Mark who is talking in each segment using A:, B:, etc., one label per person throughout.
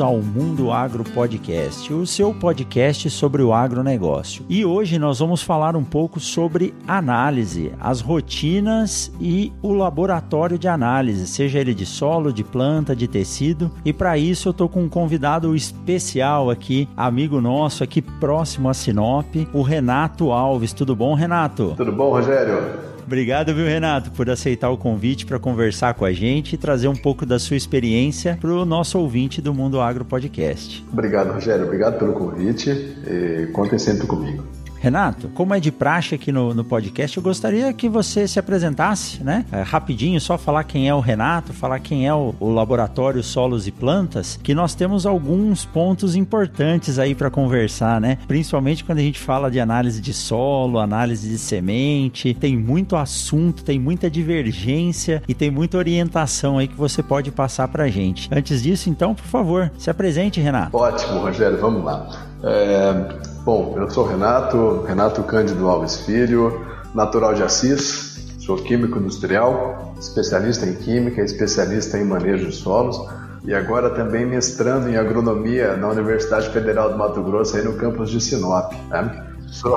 A: Ao Mundo Agro Podcast, o seu podcast sobre o agronegócio. E hoje nós vamos falar um pouco sobre análise, as rotinas e o laboratório de análise, seja ele de solo, de planta, de tecido. E para isso eu estou com um convidado especial aqui, amigo nosso aqui próximo a Sinop, o Renato Alves. Tudo bom, Renato?
B: Tudo bom, Rogério?
A: Obrigado, viu, Renato, por aceitar o convite para conversar com a gente e trazer um pouco da sua experiência para o nosso ouvinte do Mundo Agro Podcast.
B: Obrigado, Rogério. Obrigado pelo convite e contem sempre comigo.
A: Renato, como é de praxe aqui no, no podcast, eu gostaria que você se apresentasse, né? É, rapidinho, só falar quem é o Renato, falar quem é o, o Laboratório Solos e Plantas, que nós temos alguns pontos importantes aí para conversar, né? Principalmente quando a gente fala de análise de solo, análise de semente, tem muito assunto, tem muita divergência e tem muita orientação aí que você pode passar para gente. Antes disso, então, por favor, se apresente, Renato.
B: Ótimo, Rogério, vamos lá. É, Bom, eu sou Renato, Renato Cândido Alves Filho, natural de Assis, sou químico industrial, especialista em química, especialista em manejo de solos e agora também mestrando em agronomia na Universidade Federal do Mato Grosso, aí no campus de Sinop. Né? Sou,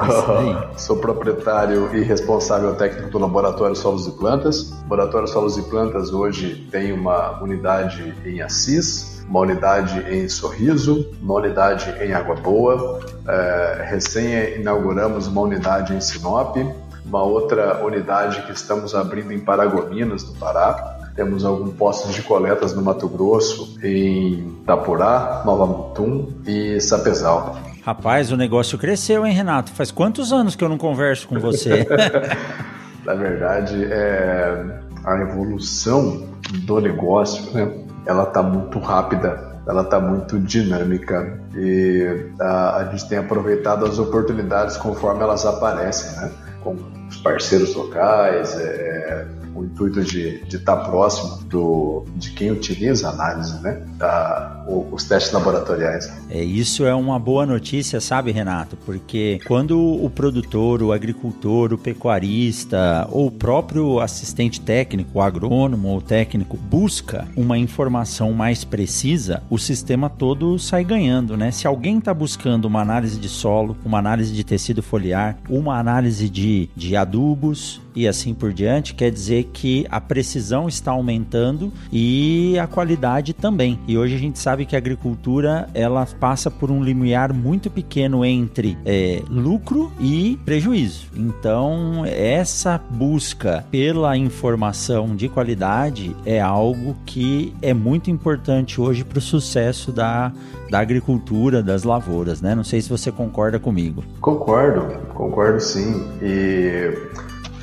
B: sou, proprietário e responsável técnico do Laboratório Solos e Plantas. O Laboratório Solos e Plantas hoje tem uma unidade em Assis, uma unidade em Sorriso, uma unidade em Água Boa. É, recém inauguramos uma unidade em Sinop, uma outra unidade que estamos abrindo em Paragominas, no Pará. Temos alguns postos de coletas no Mato Grosso, em Itapurá, Nova Mutum e Sapezal.
A: Rapaz, o negócio cresceu, hein, Renato? Faz quantos anos que eu não converso com você?
B: Na verdade, é a evolução do negócio, né? Ela está muito rápida, ela está muito dinâmica e a, a, gente tem aproveitado as oportunidades conforme elas aparecem, né? Com os parceiros locais, é, o intuito de estar próximo do, de quem utiliza a análise, né? Os testes laboratoriais.
A: É, isso é uma boa notícia, sabe, Renato? Porque quando o produtor, o agricultor, o pecuarista ou o próprio assistente técnico, o agrônomo ou técnico busca uma informação mais precisa, o sistema todo sai ganhando, né? Se alguém está buscando uma análise de solo, uma análise de tecido foliar, uma análise de, de adubos, e assim por diante, quer dizer que a precisão está aumentando e a qualidade também. E hoje a gente sabe que a agricultura ela passa por um limiar muito pequeno entre é, lucro e prejuízo. Então essa busca pela informação de qualidade é algo que é muito importante hoje para o sucesso da, da agricultura, das lavouras, né? Não sei se você concorda comigo.
B: Concordo, concordo sim. E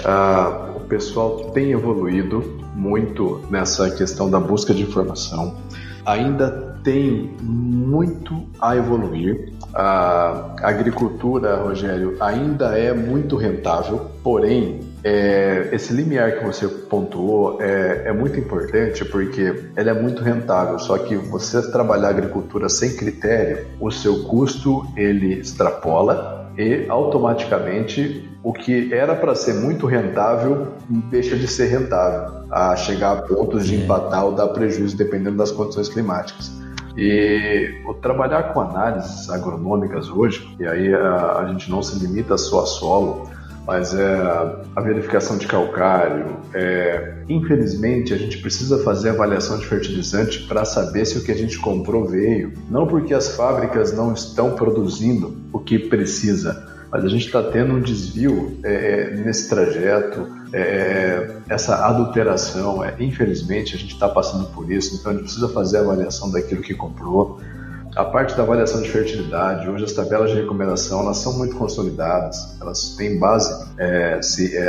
B: ah, o pessoal tem evoluído muito nessa questão da busca de informação. Ainda tem muito a evoluir. A agricultura, Rogério, ainda é muito rentável, porém, é, esse limiar que você pontuou é, é, muito importante porque ela é muito rentável. Só que você trabalhar agricultura sem critério, o seu custo ele extrapola e automaticamente o que era para ser muito rentável deixa de ser rentável, a chegar a pontos de é. empatar ou dar prejuízo dependendo das condições climáticas. E o trabalhar com análises agronômicas hoje, e aí a, a gente não se limita só a solo, mas é a verificação de calcário. É, infelizmente, a gente precisa fazer avaliação de fertilizante para saber se o que a gente comprou veio. Não porque as fábricas não estão produzindo o que precisa, mas a gente está tendo um desvio é, é, nesse trajeto, é, é, essa adulteração, é, infelizmente a gente está passando por isso, então a gente precisa fazer a avaliação daquilo que comprou. A parte da avaliação de fertilidade, hoje as tabelas de recomendação elas são muito consolidadas, elas têm base é,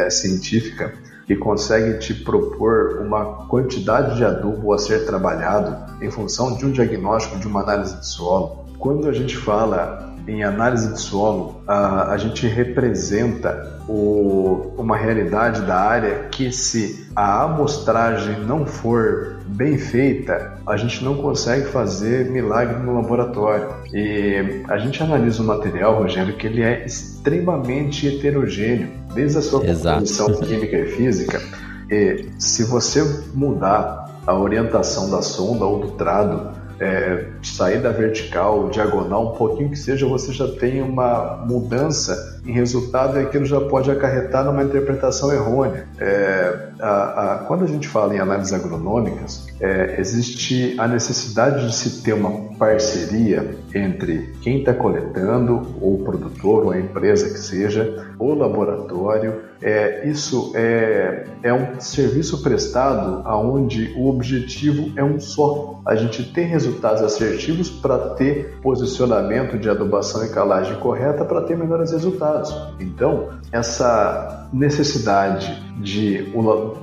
B: científica, que consegue te propor uma quantidade de adubo a ser trabalhado em função de um diagnóstico de uma análise de solo. Quando a gente fala em análise de solo, a, a gente representa o, uma realidade da área que, se a amostragem não for bem feita, a gente não consegue fazer milagre no laboratório. E a gente analisa o material, Rogério, que ele é extremamente heterogêneo, desde a sua composição química e física. E se você mudar a orientação da sonda ou do trado, é, saída vertical, diagonal, um pouquinho que seja, você já tem uma mudança em resultado e aquilo já pode acarretar numa interpretação errônea. É, a, a, quando a gente fala em análises agronômicas, é, existe a necessidade de se ter uma parceria entre quem está coletando, ou o produtor, ou a empresa que seja, o laboratório. É, isso é, é um serviço prestado aonde o objetivo é um só. A gente tem resultados assertivos para ter posicionamento de adubação e calagem correta para ter melhores resultados. Então, essa necessidade de,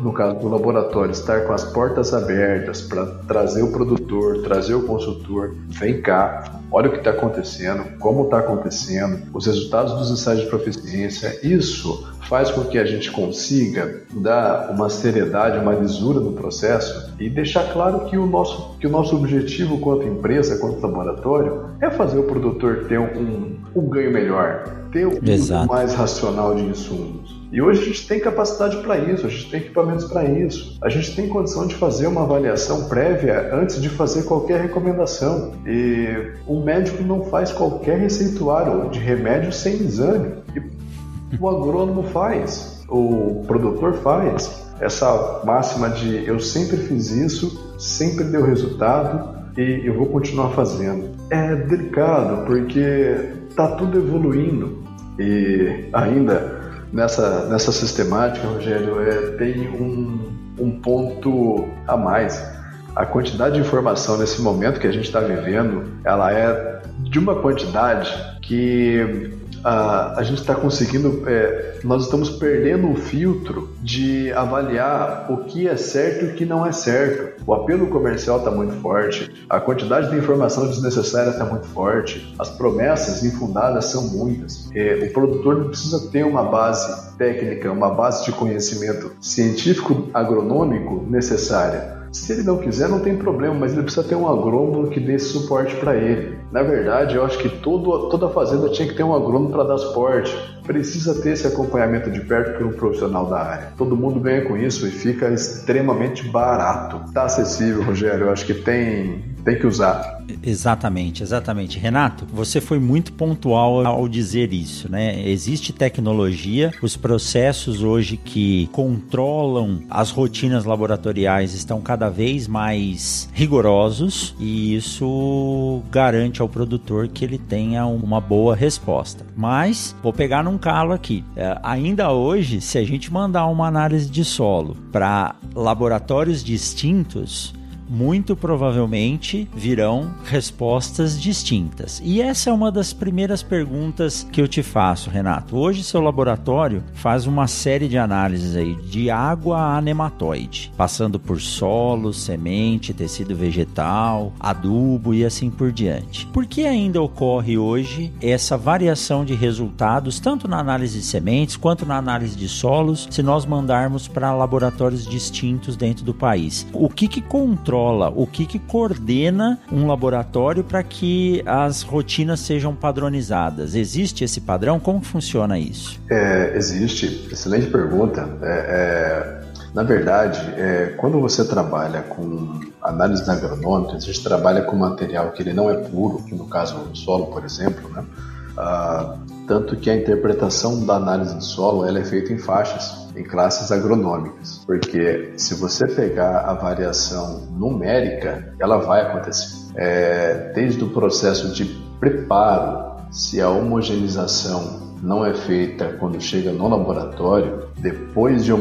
B: no caso do laboratório, estar com as portas abertas para trazer o produtor, trazer o consultor, vem cá, olha o que está acontecendo, como está acontecendo, os resultados dos ensaios de proficiência, isso faz com que a gente consiga dar uma seriedade, uma lisura no processo e deixar claro que o nosso, que o nosso objetivo quanto empresa, quanto laboratório, é fazer o produtor ter um, um ganho melhor, ter um uso mais racional de insumos. E hoje a gente tem capacidade para isso, a gente tem equipamentos para isso, a gente tem condição de fazer uma avaliação prévia antes de fazer qualquer recomendação. E o médico não faz qualquer receituário de remédio sem exame. E o agrônomo faz, o produtor faz. Essa máxima de eu sempre fiz isso, sempre deu resultado e eu vou continuar fazendo. É delicado porque está tudo evoluindo e ainda nessa, nessa sistemática, Rogério, é, tem um, um ponto a mais. A quantidade de informação nesse momento que a gente está vivendo, ela é de uma quantidade que a, a gente está conseguindo, é, nós estamos perdendo o filtro de avaliar o que é certo e o que não é certo. O apelo comercial está muito forte, a quantidade de informação desnecessária está muito forte, as promessas infundadas são muitas. É, o produtor precisa ter uma base técnica, uma base de conhecimento científico agronômico necessária se ele não quiser, não tem problema, mas ele precisa ter um agrônomo que dê suporte para ele. Na verdade, eu acho que todo, toda fazenda tinha que ter um agrônomo para dar suporte. Precisa ter esse acompanhamento de perto por um profissional da área. Todo mundo ganha com isso e fica extremamente barato. Está acessível, Rogério. Eu acho que tem, tem que usar.
A: Exatamente, exatamente. Renato, você foi muito pontual ao dizer isso, né? Existe tecnologia, os processos hoje que controlam as rotinas laboratoriais estão cada vez mais rigorosos e isso garante ao produtor que ele tenha uma boa resposta. Mas vou pegar num calo aqui. É, ainda hoje, se a gente mandar uma análise de solo para laboratórios distintos, muito provavelmente virão respostas distintas. E essa é uma das primeiras perguntas que eu te faço, Renato. Hoje seu laboratório faz uma série de análises aí de água a nematóide, passando por solo, semente, tecido vegetal, adubo e assim por diante. Por que ainda ocorre hoje essa variação de resultados tanto na análise de sementes quanto na análise de solos, se nós mandarmos para laboratórios distintos dentro do país? O que que controla controla, o que, que coordena um laboratório para que as rotinas sejam padronizadas? Existe esse padrão? Como funciona isso?
B: É, existe. Excelente pergunta. É, é... Na verdade, é, quando você trabalha com análise agronômica, a gente trabalha com material que ele não é puro, que no caso o solo, por exemplo, né? Ah, tanto que a interpretação da análise de solo ela é feita em faixas em classes agronômicas, porque se você pegar a variação numérica, ela vai acontecer. É, desde o processo de preparo, se a homogeneização não é feita quando chega no laboratório, depois de,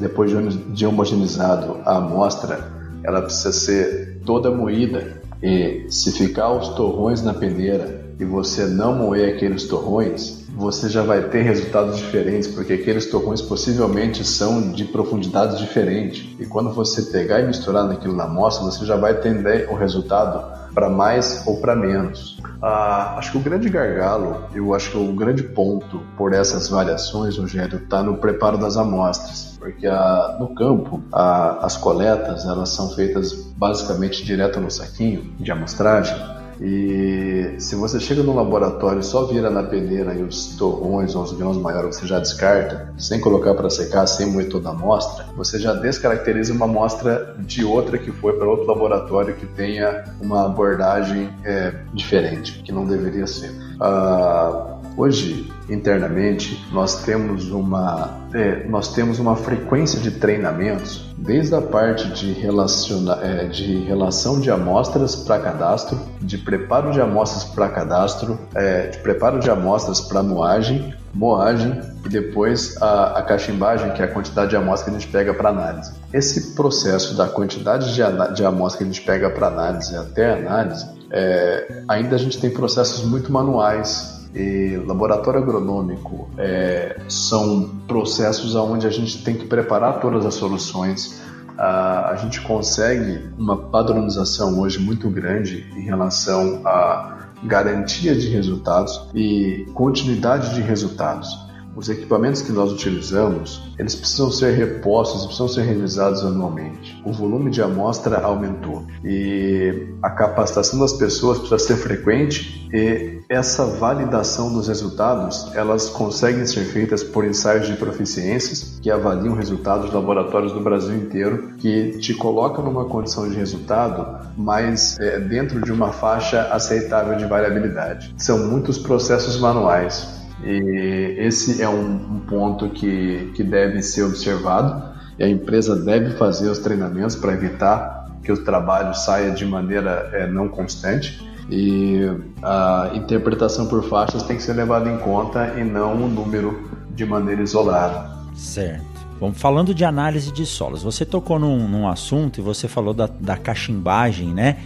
B: depois de homogeneizado a amostra, ela precisa ser toda moída. E se ficar os torrões na peneira e você não moer aqueles torrões, você já vai ter resultados diferentes, porque aqueles torrões possivelmente são de profundidades diferentes. E quando você pegar e misturar naquilo na amostra, você já vai ter o resultado para mais ou para menos. Ah, acho que o grande gargalo, eu acho que o grande ponto por essas variações, Rogério, está no preparo das amostras, porque ah, no campo ah, as coletas elas são feitas basicamente direto no saquinho de amostragem e se você chega no laboratório e só vira na peneira e os torrões ou os grãos maiores você já descarta, sem colocar para secar, sem moer toda a amostra, você já descaracteriza uma amostra de outra que foi para outro laboratório que tenha uma abordagem é, diferente, que não deveria ser. Ah, Hoje, internamente, nós temos uma, é, nós temos uma frequência de treinamentos, desde a parte de, relaciona, é, de relação de amostras para cadastro, de preparo de amostras para cadastro, é, de preparo de amostras para moagem, moagem e depois a, a cachimbagem, que é a quantidade de amostra que a gente pega para análise. Esse processo da quantidade de, de amostra que a gente pega para análise até análise, é, ainda a gente tem processos muito manuais e laboratório agronômico é, são processos onde a gente tem que preparar todas as soluções. a gente consegue uma padronização hoje muito grande em relação à garantia de resultados e continuidade de resultados os equipamentos que nós utilizamos, eles precisam ser repostos, precisam ser revisados anualmente. O volume de amostra aumentou e a capacitação das pessoas precisa ser frequente e essa validação dos resultados, elas conseguem ser feitas por ensaios de proficiências que avaliam resultados de laboratórios do Brasil inteiro, que te colocam numa condição de resultado, mas é, dentro de uma faixa aceitável de variabilidade. São muitos processos manuais e esse é um, um ponto que, que deve ser observado e a empresa deve fazer os treinamentos para evitar que o trabalho saia de maneira é, não constante e a interpretação por faixas tem que ser levada em conta e não o número de maneira isolada.
A: Certo. Bom, falando de análise de solos, você tocou num, num assunto e você falou da, da cachimbagem, né?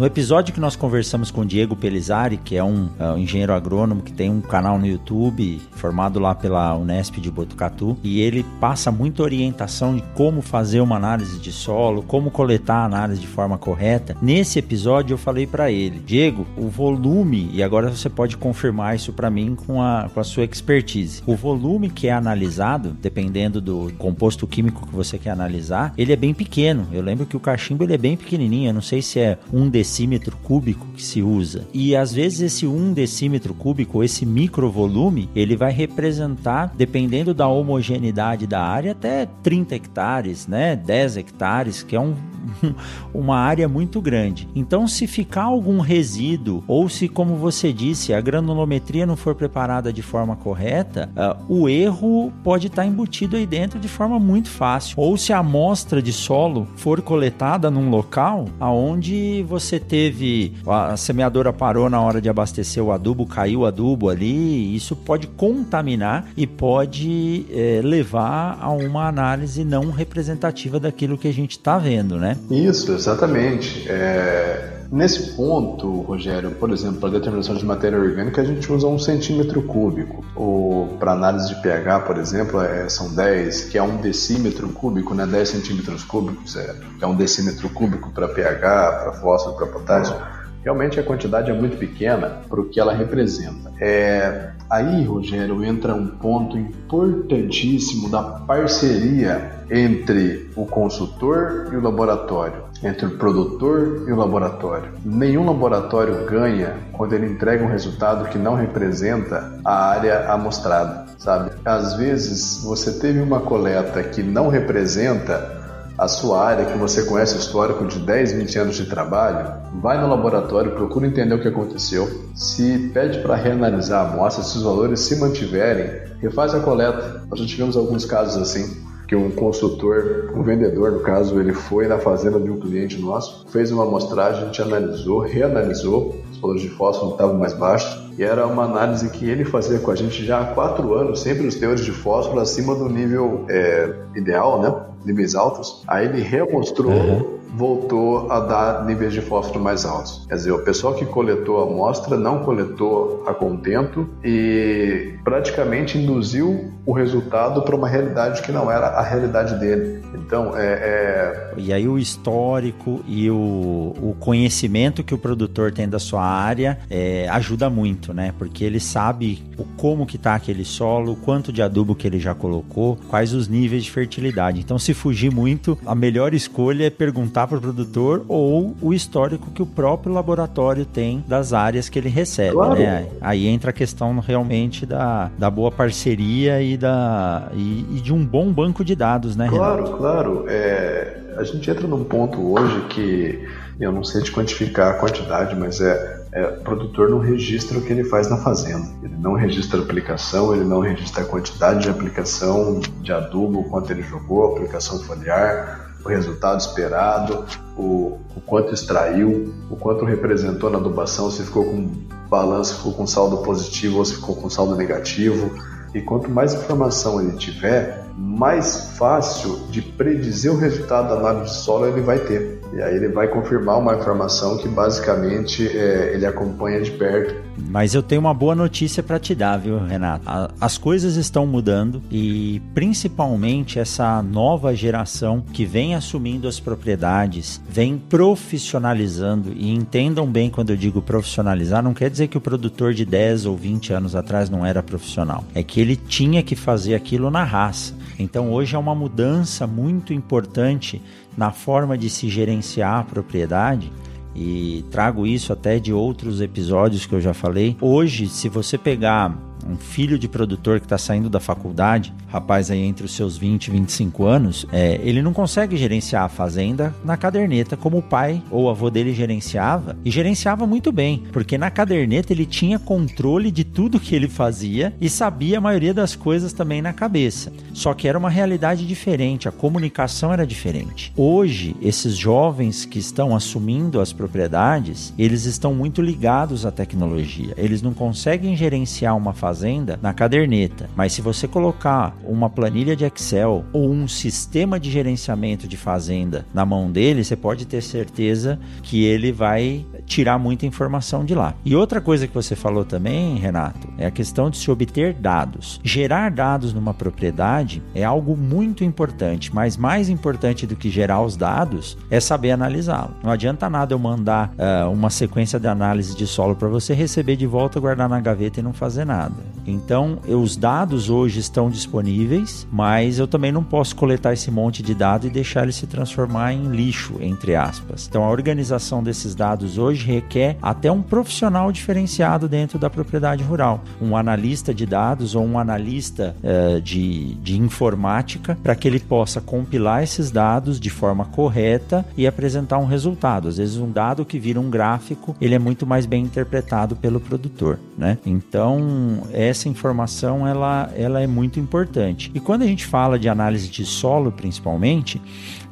A: No episódio que nós conversamos com o Diego Pelizari, que é um, é um, engenheiro agrônomo que tem um canal no YouTube, formado lá pela Unesp de Botucatu, e ele passa muita orientação de como fazer uma análise de solo, como coletar a análise de forma correta. Nesse episódio eu falei para ele, Diego, o volume, e agora você pode confirmar isso para mim com a, com a sua expertise. O volume que é analisado, dependendo do composto químico que você quer analisar, ele é bem pequeno. Eu lembro que o cachimbo ele é bem pequenininho, eu não sei se é um decímetro cúbico que se usa. E às vezes esse 1 decímetro cúbico, esse microvolume, ele vai representar, dependendo da homogeneidade da área, até 30 hectares, né? 10 hectares, que é um, uma área muito grande. Então, se ficar algum resíduo, ou se, como você disse, a granulometria não for preparada de forma correta, uh, o erro pode estar embutido aí dentro de forma muito fácil. Ou se a amostra de solo for coletada num local aonde você teve a semeadora parou na hora de abastecer o adubo, caiu o adubo ali, isso pode contaminar e pode é, levar a uma análise não representativa daquilo que a gente está vendo, né?
B: Isso, exatamente. É... Nesse ponto, Rogério, por exemplo, para determinação de matéria orgânica, a gente usa um centímetro cúbico. Ou para análise de pH, por exemplo, é, são 10, que é um decímetro cúbico, né? 10 centímetros cúbicos, é, é um decímetro cúbico para pH, para fósforo, para potássio. Realmente a quantidade é muito pequena para o que ela representa. É, aí, Rogério, entra um ponto importantíssimo da parceria entre o consultor e o laboratório, entre o produtor e o laboratório. Nenhum laboratório ganha quando ele entrega um resultado que não representa a área amostrada, sabe? Às vezes você teve uma coleta que não representa a sua área, que você conhece o histórico de 10, 20 anos de trabalho, vai no laboratório, procura entender o que aconteceu, se pede para reanalisar a amostra, se os valores se mantiverem, refaz a coleta. Nós já tivemos alguns casos assim que um consultor, um vendedor no caso, ele foi na fazenda de um cliente nosso, fez uma amostragem, a gente analisou, reanalisou, os valores de fósforo estavam mais baixos, e era uma análise que ele fazia com a gente já há quatro anos, sempre os teores de fósforo acima do nível é, ideal, né? níveis altos. Aí ele remostrou uhum voltou a dar níveis de fósforo mais altos. Quer dizer, o pessoal que coletou a amostra não coletou a contento e praticamente induziu o resultado para uma realidade que não era a realidade dele. Então, é, é...
A: E aí o histórico e o, o conhecimento que o produtor tem da sua área é, ajuda muito, né? Porque ele sabe o como que tá aquele solo, quanto de adubo que ele já colocou, quais os níveis de fertilidade. Então, se fugir muito, a melhor escolha é perguntar para o produtor ou o histórico que o próprio laboratório tem das áreas que ele recebe, claro. né? Aí entra a questão realmente da, da boa parceria e, da, e, e de um bom banco de dados, né,
B: Claro,
A: Renato?
B: claro. É, a gente entra num ponto hoje que eu não sei te quantificar a quantidade, mas é, é, o produtor não registra o que ele faz na fazenda. Ele não registra a aplicação, ele não registra a quantidade de aplicação de adubo, quanto ele jogou, aplicação foliar, o resultado esperado, o, o, quanto extraiu, o quanto representou na adubação, se ficou com balanço, ficou com saldo positivo ou se ficou com saldo negativo. E quanto mais informação ele tiver, mais fácil de predizer o resultado da análise de solo ele vai ter. E aí ele vai confirmar uma informação que basicamente é, ele acompanha de perto.
A: Mas eu tenho uma boa notícia para te dar, viu, Renato? As coisas estão mudando e principalmente essa nova geração que vem assumindo as propriedades, vem profissionalizando e entendam bem quando eu digo profissionalizar, não quer dizer que o produtor de 10 ou 20 anos atrás não era profissional. É que ele tinha que fazer aquilo na raça. Então hoje é uma mudança muito importante na forma de se gerenciar a propriedade e trago isso até de outros episódios que eu já falei. Hoje, se você pegar um filho de produtor que está saindo da faculdade, rapaz aí entre os seus 20 e 25 anos, é, ele não consegue gerenciar a fazenda na caderneta como o pai ou o avô dele gerenciava e gerenciava muito bem, porque na caderneta ele tinha controle de tudo que ele fazia e sabia a maioria das coisas também na cabeça. Só que era uma realidade diferente, a comunicação era diferente. Hoje, esses jovens que estão assumindo as propriedades, eles estão muito ligados à tecnologia. Eles não conseguem gerenciar uma fazenda fazenda na caderneta. Mas se você colocar uma planilha de Excel ou um sistema de gerenciamento de fazenda na mão dele, você pode ter certeza que ele vai tirar muita informação de lá. E outra coisa que você falou também, Renato, é a questão de se obter dados. Gerar dados numa propriedade é algo muito importante, mas mais importante do que gerar os dados é saber analisá-lo. Não adianta nada eu mandar uh, uma sequência de análise de solo para você receber de volta, guardar na gaveta e não fazer nada. Então, os dados hoje estão disponíveis, mas eu também não posso coletar esse monte de dados e deixar ele se transformar em lixo, entre aspas. Então, a organização desses dados hoje hoje requer até um profissional diferenciado dentro da propriedade rural, um analista de dados ou um analista uh, de, de informática, para que ele possa compilar esses dados de forma correta e apresentar um resultado. Às vezes, um dado que vira um gráfico, ele é muito mais bem interpretado pelo produtor, né? Então, essa informação ela, ela é muito importante. E quando a gente fala de análise de solo, principalmente,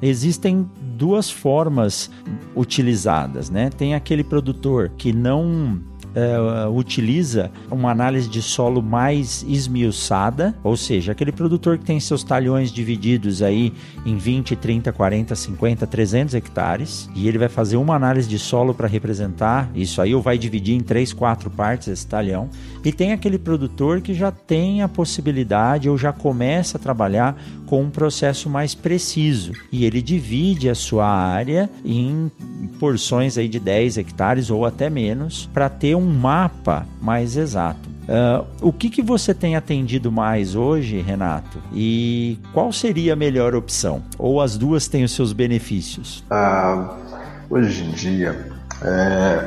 A: existem duas formas utilizadas, né? Tem aquele produtor que não é, utiliza uma análise de solo mais esmiuçada, ou seja, aquele produtor que tem seus talhões divididos aí em 20, 30, 40, 50, 300 hectares, e ele vai fazer uma análise de solo para representar isso aí, ou vai dividir em três, quatro partes esse talhão. E tem aquele produtor que já tem a possibilidade ou já começa a trabalhar com um processo mais preciso, e ele divide a sua área em porções aí de 10 hectares ou até menos para ter um mapa mais exato. Uh, o que, que você tem atendido mais hoje, Renato? E qual seria a melhor opção? Ou as duas têm os seus benefícios?
B: Ah, hoje em dia, é,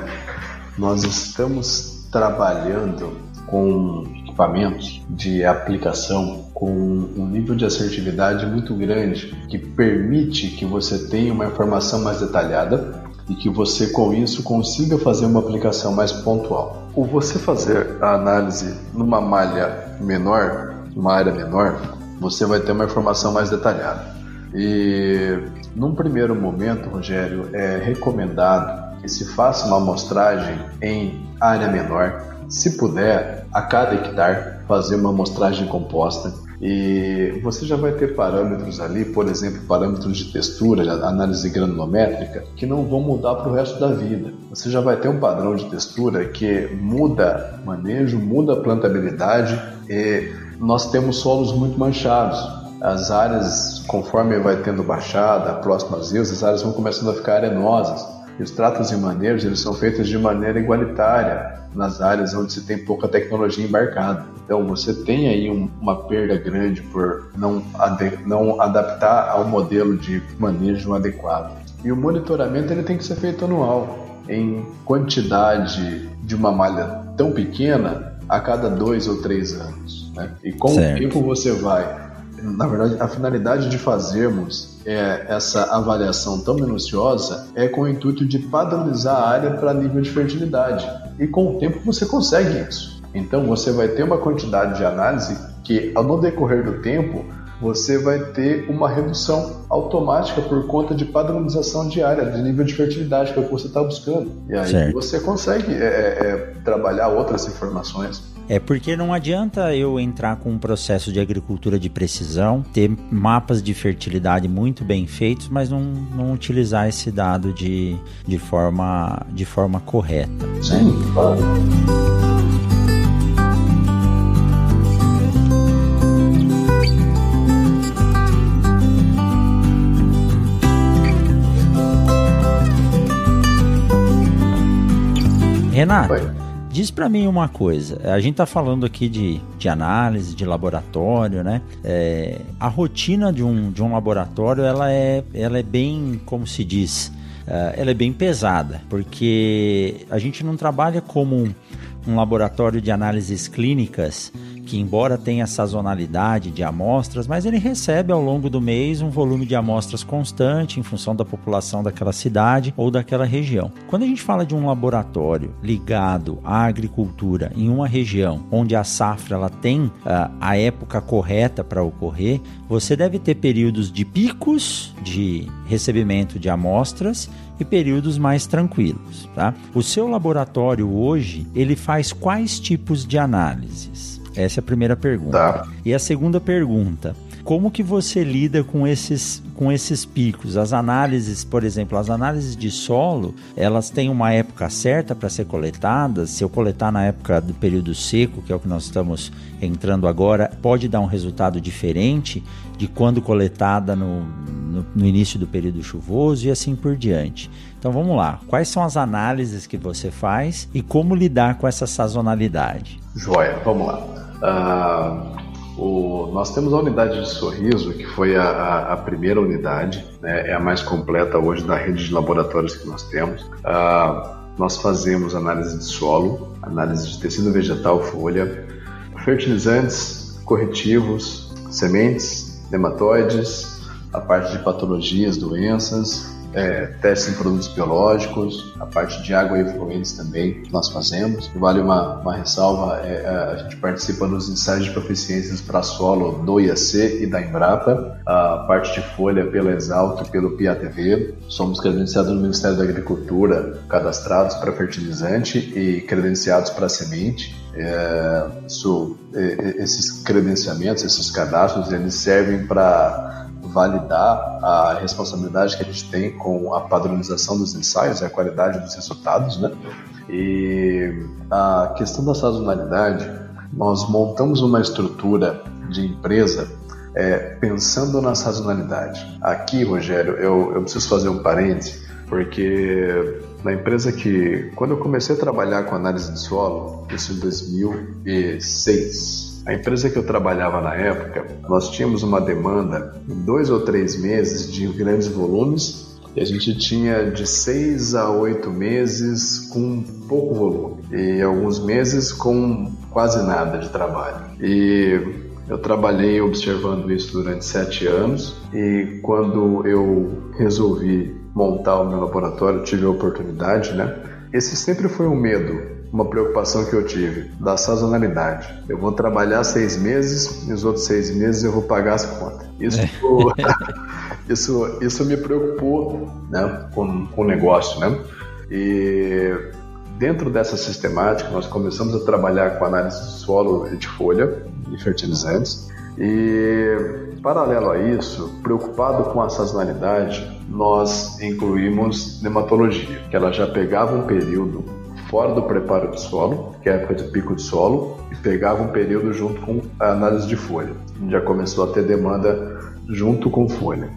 B: nós estamos trabalhando com equipamentos de aplicação com um nível de assertividade muito grande que permite que você tenha uma informação mais detalhada e que você com isso consiga fazer uma aplicação mais pontual. O você fazer a análise numa malha menor, numa área menor, você vai ter uma informação mais detalhada. E num primeiro momento, Rogério, é recomendado que se faça uma amostragem em área menor, se puder, a cada hectare, fazer uma amostragem composta E você já vai ter parâmetros ali, por exemplo, parâmetros de textura, análise granulométrica, que não vão mudar para o resto da vida. Você já vai ter um padrão de textura que muda manejo, muda plantabilidade e nós temos solos muito manchados. As áreas, conforme vai tendo baixada, próximas rios, as áreas vão começando a ficar arenosas. E os tratos e manejos eles são feitos de maneira igualitária nas áreas onde se tem pouca tecnologia embarcada. Então você tem aí um, uma perda grande por não, não adaptar ao modelo de manejo adequado. E o monitoramento ele tem que ser feito anual, em quantidade de uma malha tão pequena a cada dois ou três anos. Né? E com certo. o tempo você vai na verdade, a finalidade de fazermos é, essa avaliação tão minuciosa é com o intuito de padronizar a área para nível de fertilidade. E com o tempo você consegue isso. Então você vai ter uma quantidade de análise que, no decorrer do tempo, você vai ter uma redução automática por conta de padronização diária, de nível de fertilidade, que é o que você está buscando. E aí certo. você consegue é, é, é trabalhar outras informações.
A: É porque não adianta eu entrar com um processo de agricultura de precisão, ter mapas de fertilidade muito bem feitos, mas não, não utilizar esse dado de, de, forma, de forma correta. Né? Sim, né? claro. Renato, Oi. Diz para mim uma coisa. A gente tá falando aqui de, de análise, de laboratório, né? É, a rotina de um, de um laboratório, ela é, ela é bem, como se diz, uh, ela é bem pesada, porque a gente não trabalha como um, um laboratório de análises clínicas que embora tenha sazonalidade de amostras, mas ele recebe ao longo do mês um volume de amostras constante em função da população daquela cidade ou daquela região. Quando a gente fala de um laboratório ligado à agricultura em uma região onde a safra ela tem uh, a época correta para ocorrer, você deve ter períodos de picos de recebimento de amostras e períodos mais tranquilos, tá? O seu laboratório hoje, ele faz quais tipos de análises? Essa é a primeira pergunta. Tá. E a segunda pergunta, como que você lida com esses, com esses picos? As análises, por exemplo, as análises de solo, elas têm uma época certa para ser coletadas? Se eu coletar na época do período seco, que é o que nós estamos entrando agora, pode dar um resultado diferente de quando coletada no, no, no início do período chuvoso e assim por diante. Então vamos lá, quais são as análises que você faz e como lidar com essa sazonalidade?
B: Joia, vamos lá. Uh, o, nós temos a unidade de sorriso, que foi a, a, a primeira unidade, né, é a mais completa hoje da rede de laboratórios que nós temos. Uh, nós fazemos análise de solo, análise de tecido vegetal, folha, fertilizantes, corretivos, sementes, nematóides, a parte de patologias, doenças, é, testes em produtos biológicos, a parte de água e efluentes também nós fazemos. Vale uma, uma ressalva, é, é, a gente participa dos ensaios de proficiências para solo do IAC e da Embrapa, a parte de folha pela Exalto e pelo PIATV. Somos credenciados no Ministério da Agricultura, cadastrados para fertilizante e credenciados para semente. É, isso, é, esses credenciamentos, esses cadastros, eles servem para validar a responsabilidade que a gente tem com a padronização dos ensaios e a qualidade dos resultados, né? E a questão da sazonalidade, nós montamos uma estrutura de empresa é, pensando na sazonalidade. Aqui, Rogério, eu, eu preciso fazer um parêntese, porque na empresa que, quando eu comecei a trabalhar com análise de solo, isso em 2006, a empresa que eu trabalhava na época, nós tínhamos uma demanda em dois ou três meses de grandes volumes e a gente tinha de seis a oito meses com pouco volume e alguns meses com quase nada de trabalho. E eu trabalhei observando isso durante sete anos e quando eu resolvi montar o meu laboratório, tive a oportunidade, né? Esse sempre foi um medo uma preocupação que eu tive, da sazonalidade. Eu vou trabalhar seis meses, nos outros seis meses eu vou pagar as contas. Isso, é. isso, isso me preocupou né, com, com o negócio. Né? E dentro dessa sistemática, nós começamos a trabalhar com análise de solo e de folha e fertilizantes. E, paralelo a isso, preocupado com a sazonalidade, nós incluímos nematologia, que ela já pegava um período fora do preparo de solo, que é a época de pico de solo, e pegava um período junto com a análise de folha. Já começou a ter demanda junto com folha.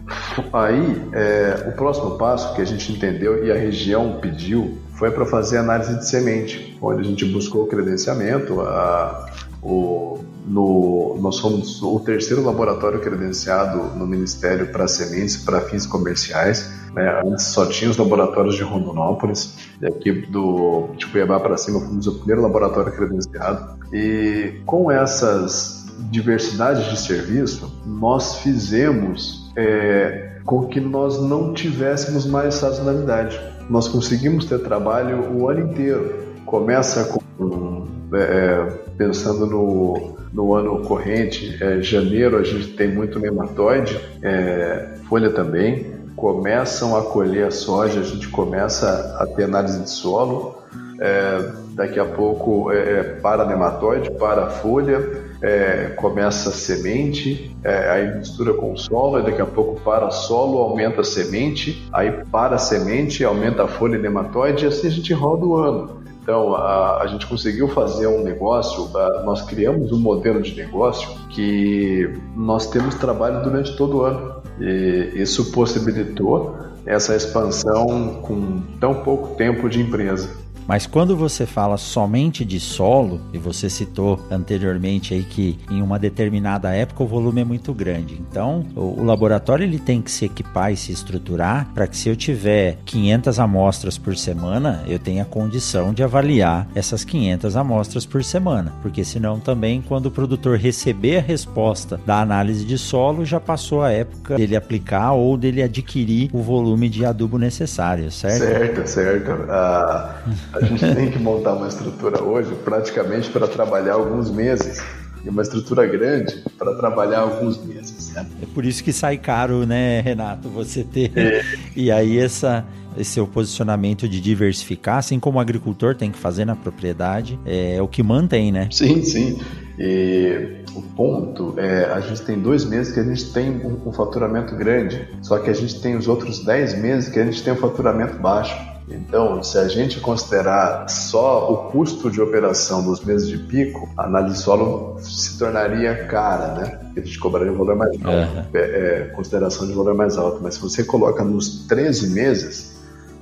B: Aí, é, o próximo passo que a gente entendeu e a região pediu foi para fazer análise de semente, onde a gente buscou o credenciamento, a, o, no, nós somos o terceiro laboratório credenciado no Ministério para sementes para fins comerciais. Né? Antes só tinha os laboratórios de Rondonópolis, e aqui do, de Cuiabá para cima fomos o primeiro laboratório credenciado. E com essas diversidades de serviço, nós fizemos é, com que nós não tivéssemos mais sazonalidade. Nós conseguimos ter trabalho o ano inteiro. Começa com é, pensando no, no ano corrente, é, janeiro a gente tem muito nematóide, é, folha também. Começam a colher a soja, a gente começa a ter análise de solo. É, daqui a pouco é, para nematóide, para folha, é, começa a semente, é, aí mistura com solo, e daqui a pouco para solo, aumenta a semente, aí para a semente, aumenta a folha nematóide, e assim a gente roda o ano. Então, a, a gente conseguiu fazer um negócio, a, nós criamos um modelo de negócio que nós temos trabalho durante todo o ano. E isso possibilitou essa expansão com tão pouco tempo de empresa.
A: Mas quando você fala somente de solo, e você citou anteriormente aí que em uma determinada época o volume é muito grande. Então, o, o laboratório ele tem que se equipar e se estruturar para que se eu tiver 500 amostras por semana, eu tenha condição de avaliar essas 500 amostras por semana, porque senão também quando o produtor receber a resposta da análise de solo, já passou a época dele aplicar ou dele adquirir o volume de adubo necessário, certo?
B: Certo, certo. Uh... A gente tem que montar uma estrutura hoje praticamente para trabalhar alguns meses. E uma estrutura grande para trabalhar alguns meses. Né?
A: É por isso que sai caro, né, Renato? Você ter. É. E aí essa, esse seu posicionamento de diversificar, assim como o agricultor tem que fazer na propriedade, é, o que mantém, né?
B: Sim, sim. E o ponto é, a gente tem dois meses que a gente tem um, um faturamento grande, só que a gente tem os outros dez meses que a gente tem um faturamento baixo. Então, se a gente considerar só o custo de operação dos meses de pico, a análise solo se tornaria cara, né? A gente cobraria um valor mais alto, uhum. é, é, consideração de valor mais alto. Mas se você coloca nos 13 meses,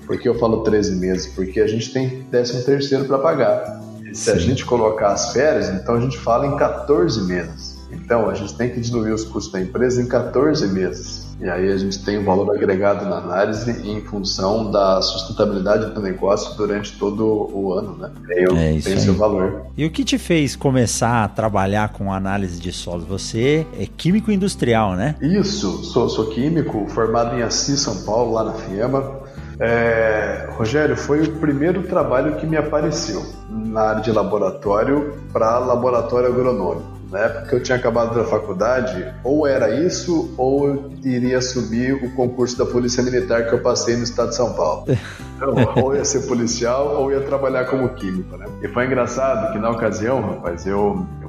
B: por que eu falo 13 meses? Porque a gente tem 13 terceiro para pagar. E se Sim. a gente colocar as férias, então a gente fala em 14 meses. Então, a gente tem que diluir os custos da empresa em 14 meses. E aí a gente tem um valor agregado na análise em função da sustentabilidade do negócio durante todo o ano, né? Tem, é isso tem seu valor.
A: E o que te fez começar a trabalhar com análise de solos? Você é químico industrial, né?
B: Isso, sou, sou químico, formado em Assis, São Paulo, lá na FIEMA. É, Rogério, foi o primeiro trabalho que me apareceu na área de laboratório para laboratório agronômico. Na época que eu tinha acabado da faculdade, ou era isso, ou eu iria subir o concurso da Polícia Militar que eu passei no estado de São Paulo. Então, ou ia ser policial, ou ia trabalhar como químico, né? E foi engraçado que na ocasião, rapaz, eu, eu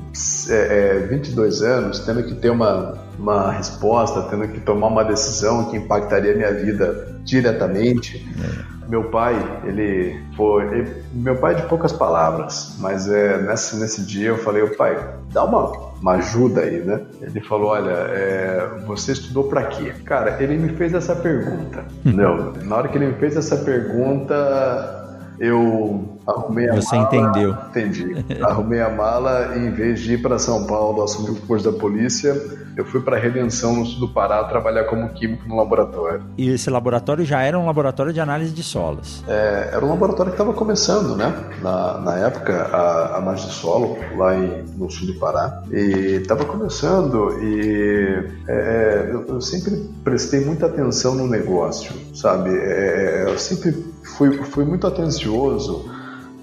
B: é, é, 22 anos, tendo que ter uma, uma resposta, tendo que tomar uma decisão que impactaria a minha vida diretamente. É meu pai, ele foi. Ele, meu pai é de poucas palavras, mas é, nesse, nesse dia eu falei, pai, dá uma, uma ajuda aí, né? Ele falou: olha, é, você estudou para quê? Cara, ele me fez essa pergunta. Não, na hora que ele me fez essa pergunta, eu arrumei a
A: Você
B: mala.
A: Você entendeu.
B: Entendi. Arrumei a mala e em vez de ir para São Paulo assumir o curso da polícia, eu fui para Redenção, no sul do Pará, trabalhar como químico no laboratório.
A: E esse laboratório já era um laboratório de análise de solos?
B: É, era um laboratório que estava começando, né? Na, na época, a, a análise de solo, lá em, no sul do Pará. E estava começando e é, eu, eu, sempre prestei muita atenção no negócio, sabe? É, eu sempre fui, fui muito atencioso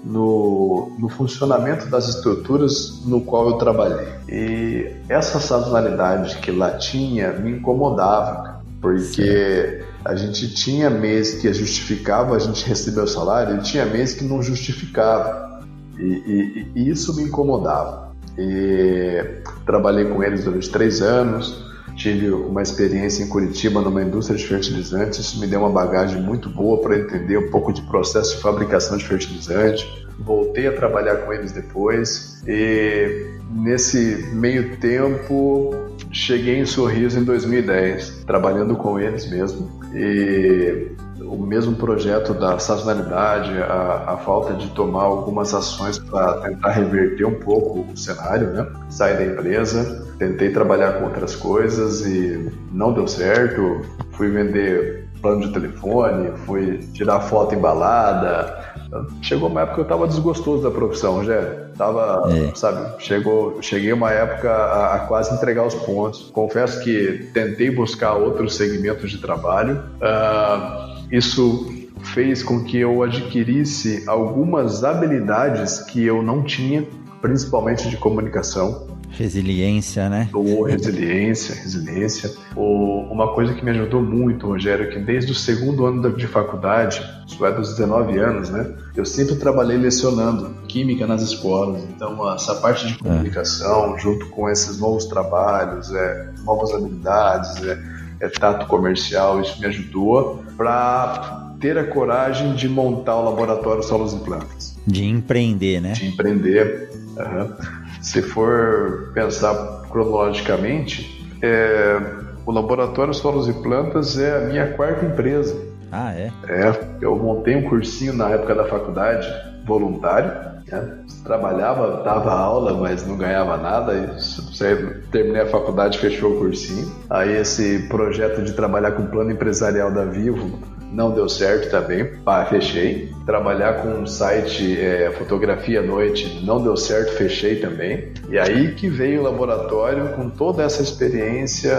B: no, no funcionamento das estruturas no qual eu trabalhei. E essa sazonalidade que lá tinha me incomodava. porque a gente tinha mês que justificava a gente receber o salário e tinha mês que não justificava. E, e, e isso me incomodava. E trabalhei com eles durante três anos, tive uma experiência em Curitiba numa indústria de fertilizantes, isso me deu uma bagagem muito boa para entender um pouco de processo de fabricação de fertilizante. Voltei a trabalhar com eles depois e nesse meio tempo cheguei em Sorriso em 2010, trabalhando com eles mesmo. E o mesmo projeto da sazonalidade, a, a falta de tomar algumas ações para tentar reverter um pouco o cenário, né? Saí da empresa, tentei trabalhar com outras coisas e não deu certo. Fui vender plano de telefone, fui tirar foto embalada. Chegou uma época que eu estava desgostoso da profissão, já tava, é. sabe, chegou, cheguei uma época a, a, quase entregar os pontos. Confesso que tentei buscar outros segmentos de trabalho. Uh, isso fez com que eu adquirisse algumas habilidades que eu não tinha, principalmente de comunicação.
A: Resiliência, né?
B: Ou resiliência, resiliência. Ou uma coisa que me ajudou muito, Rogério, é que desde o segundo ano de faculdade, isso é dos 19 anos, né? Eu sempre trabalhei lecionando química nas escolas. Então, essa parte de é. comunicação, é. junto com esses novos trabalhos, é, novas habilidades, é, é tato comercial, isso me ajudou para ter a coragem de montar o laboratório Solos e Plantas.
A: De empreender, né?
B: De empreender. Uhum. Se for pensar cronologicamente, é, o laboratório Solos e Plantas é a minha quarta empresa.
A: Ah, é?
B: É, eu montei um cursinho na época da faculdade, voluntário, né? Trabalhava, dava aula, mas não ganhava nada. E terminei a faculdade, fechou o cursinho. Aí esse projeto de trabalhar com plano empresarial da Vivo não deu certo também, pá, fechei. Trabalhar com um site é, fotografia à noite não deu certo, fechei também. E aí que veio o laboratório com toda essa experiência,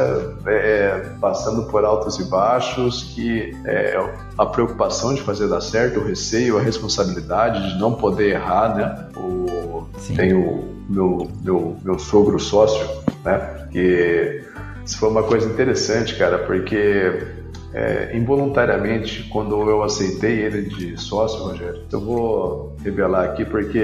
B: é, passando por altos e baixos, que é, a preocupação de fazer dar certo, o receio, a responsabilidade de não poder errar, né? O, tem o meu, meu, meu sogro sócio, né? Que isso foi uma coisa interessante, cara, porque é, involuntariamente, quando eu aceitei ele de sócio, Rogério, eu vou revelar aqui porque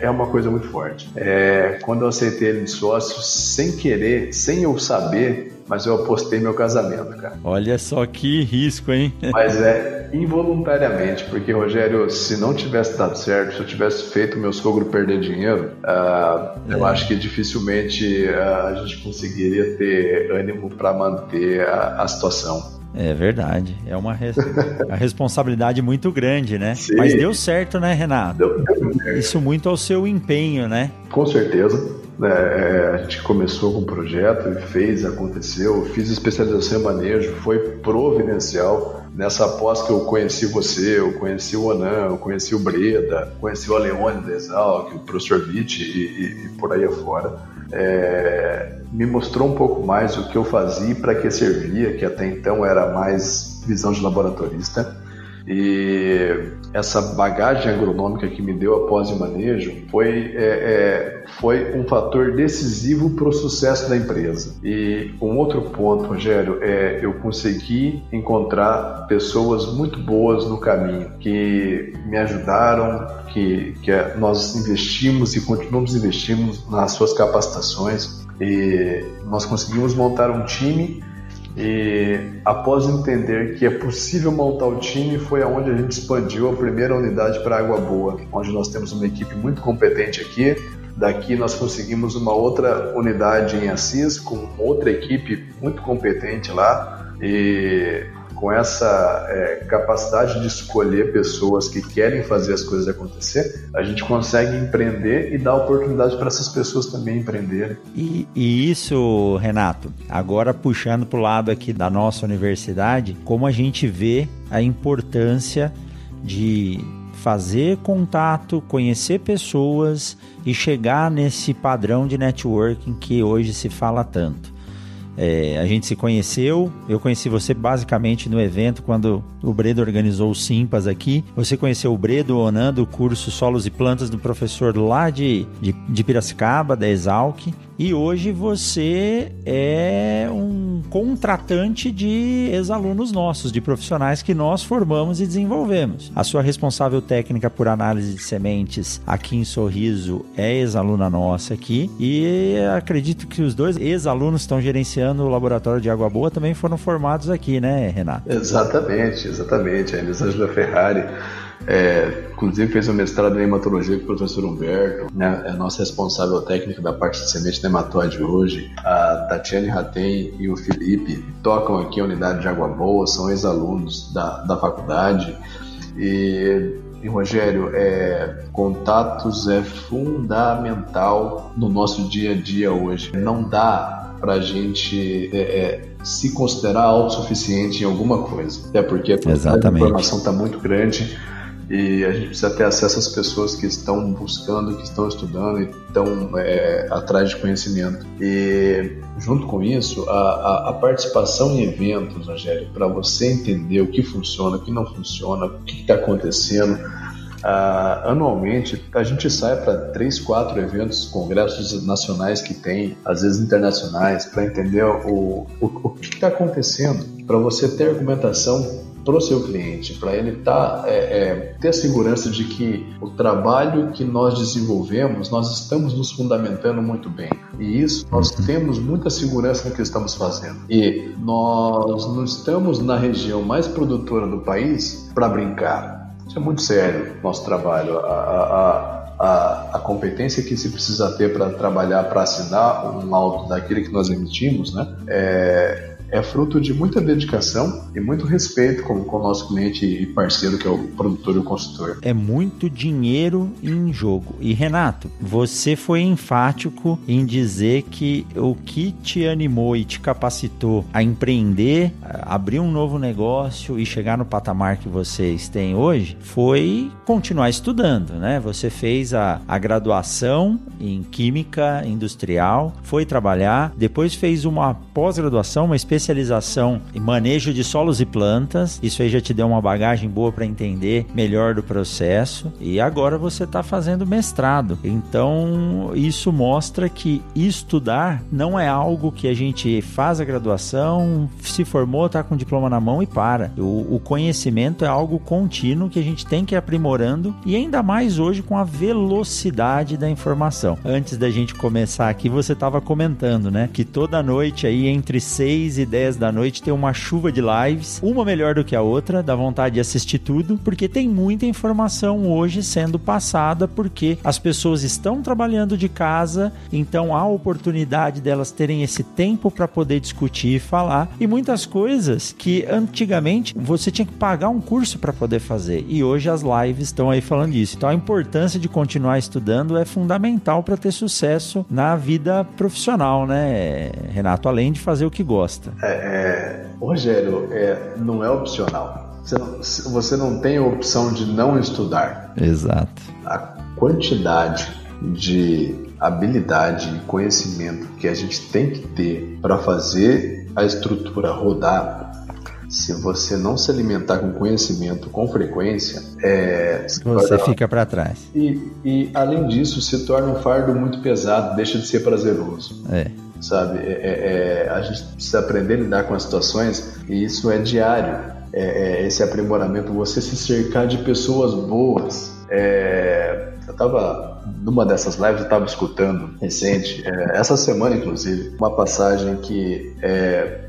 B: é uma coisa muito forte. É, quando eu aceitei ele de sócio, sem querer, sem eu saber, mas eu apostei meu casamento, cara.
A: Olha só que risco, hein?
B: Mas é involuntariamente, porque, Rogério, se não tivesse dado certo, se eu tivesse feito meu sogro perder dinheiro, uh, é. eu acho que dificilmente uh, a gente conseguiria ter ânimo para manter a, a situação.
A: É verdade. É uma, res... uma responsabilidade muito grande, né? Sim. Mas deu certo, né, Renato? Deu, deu Isso muito ao seu empenho, né?
B: Com certeza. É, é, a gente começou com o projeto e fez, aconteceu. Fiz especialização em manejo, foi providencial. Nessa pós que eu conheci você, eu conheci o Onan, eu conheci o Breda, conheci o Aleone da Exalc, o professor Witt e, e, e por aí afora é, me mostrou um pouco mais o que eu fazia e para que servia, que até então era mais visão de laboratorista. E essa bagagem agronômica que me deu após o manejo foi, é, é, foi um fator decisivo para o sucesso da empresa. E um outro ponto, Rogério, é eu consegui encontrar pessoas muito boas no caminho que me ajudaram, que, que nós investimos e continuamos investindo nas suas capacitações. E nós conseguimos montar um time e após entender que é possível montar o time, foi aonde a gente expandiu a primeira unidade para Água Boa, onde nós temos uma equipe muito competente aqui. Daqui nós conseguimos uma outra unidade em Assis com outra equipe muito competente lá e com essa é, capacidade de escolher pessoas que querem fazer as coisas acontecer, a gente consegue empreender e dar oportunidade para essas pessoas também empreenderem.
A: E, e isso, Renato, agora puxando para o lado aqui da nossa universidade, como a gente vê a importância de fazer contato, conhecer pessoas e chegar nesse padrão de networking que hoje se fala tanto. É, a gente se conheceu, eu conheci você basicamente no evento quando o Bredo organizou o Simpas aqui. Você conheceu o Bredo Onan do curso Solos e Plantas do professor lá de, de, de Piracicaba, da Exalc. E hoje você é um contratante de ex-alunos nossos, de profissionais que nós formamos e desenvolvemos. A sua responsável técnica por análise de sementes aqui em Sorriso é ex-aluna nossa aqui e acredito que os dois ex-alunos que estão gerenciando o laboratório de água boa também foram formados aqui, né, Renato?
B: Exatamente, exatamente. A Elisângela Ferrari é, inclusive fez um mestrado em hematologia com o professor Humberto, né, é a nossa responsável técnica da parte de semente nematóide hoje. A Tatiane Ratem e o Felipe tocam aqui a unidade de água boa, são ex-alunos da, da faculdade. E, e Rogério, é, contatos é fundamental no nosso dia a dia hoje. Não dá para a gente é, é, se considerar autossuficiente em alguma coisa. Até porque a informação está muito grande e a gente precisa ter acesso às pessoas que estão buscando, que estão estudando e estão é, atrás de conhecimento. E junto com isso, a, a, a participação em eventos, Rogério, para você entender o que funciona, o que não funciona, o que está acontecendo. Uh, anualmente a gente sai para três, quatro eventos, congressos nacionais que tem, às vezes internacionais, para entender o, o, o que está acontecendo, para você ter argumentação para o seu cliente, para ele tá, é, é, ter a segurança de que o trabalho que nós desenvolvemos, nós estamos nos fundamentando muito bem. E isso, nós uhum. temos muita segurança no que estamos fazendo. E nós não estamos na região mais produtora do país para brincar. Isso é muito sério, nosso trabalho. A, a, a, a, competência que se precisa ter para trabalhar, para assinar um laudo daquele que nós emitimos, né? É, é fruto de muita dedicação e muito respeito com, com o nosso cliente e parceiro, que é o produtor e o consultor.
A: É muito dinheiro em jogo. E Renato, você foi enfático em dizer que o que te animou e te capacitou a empreender, a abrir um novo negócio e chegar no patamar que vocês têm hoje foi continuar estudando, né? Você fez a, a graduação em Química Industrial, foi trabalhar, depois fez uma pós-graduação, uma especialização especialização em manejo de solos e plantas. Isso aí já te deu uma bagagem boa para entender melhor do processo. E agora você está fazendo mestrado. Então, isso mostra que estudar não é algo que a gente faz a graduação, se formou, está com o diploma na mão e para. O, o conhecimento é algo contínuo que a gente tem que ir aprimorando e ainda mais hoje com a velocidade da informação. Antes da gente começar aqui, você estava comentando, né? Que toda noite aí entre 6 e 10 da noite tem uma chuva de lives, uma melhor do que a outra, dá vontade de assistir tudo, porque tem muita informação hoje sendo passada, porque as pessoas estão trabalhando de casa, então há oportunidade delas terem esse tempo para poder discutir e falar, e muitas coisas que antigamente você tinha que pagar um curso para poder fazer, e hoje as lives estão aí falando disso. Então a importância de continuar estudando é fundamental para ter sucesso na vida profissional, né, Renato? Além de fazer o que gosta.
B: É, é, Rogério, é, não é opcional. Você não, você não tem a opção de não estudar.
A: Exato.
B: A quantidade de habilidade e conhecimento que a gente tem que ter para fazer a estrutura rodar, se você não se alimentar com conhecimento com frequência, é,
A: você fica para trás.
B: E, e, além disso, se torna um fardo muito pesado, deixa de ser prazeroso.
A: É
B: sabe? É, é, é, a gente precisa aprender a lidar com as situações e isso é diário. É, é esse aprimoramento, você se cercar de pessoas boas. É, eu estava numa dessas lives, eu estava escutando recente, essa semana inclusive, uma passagem que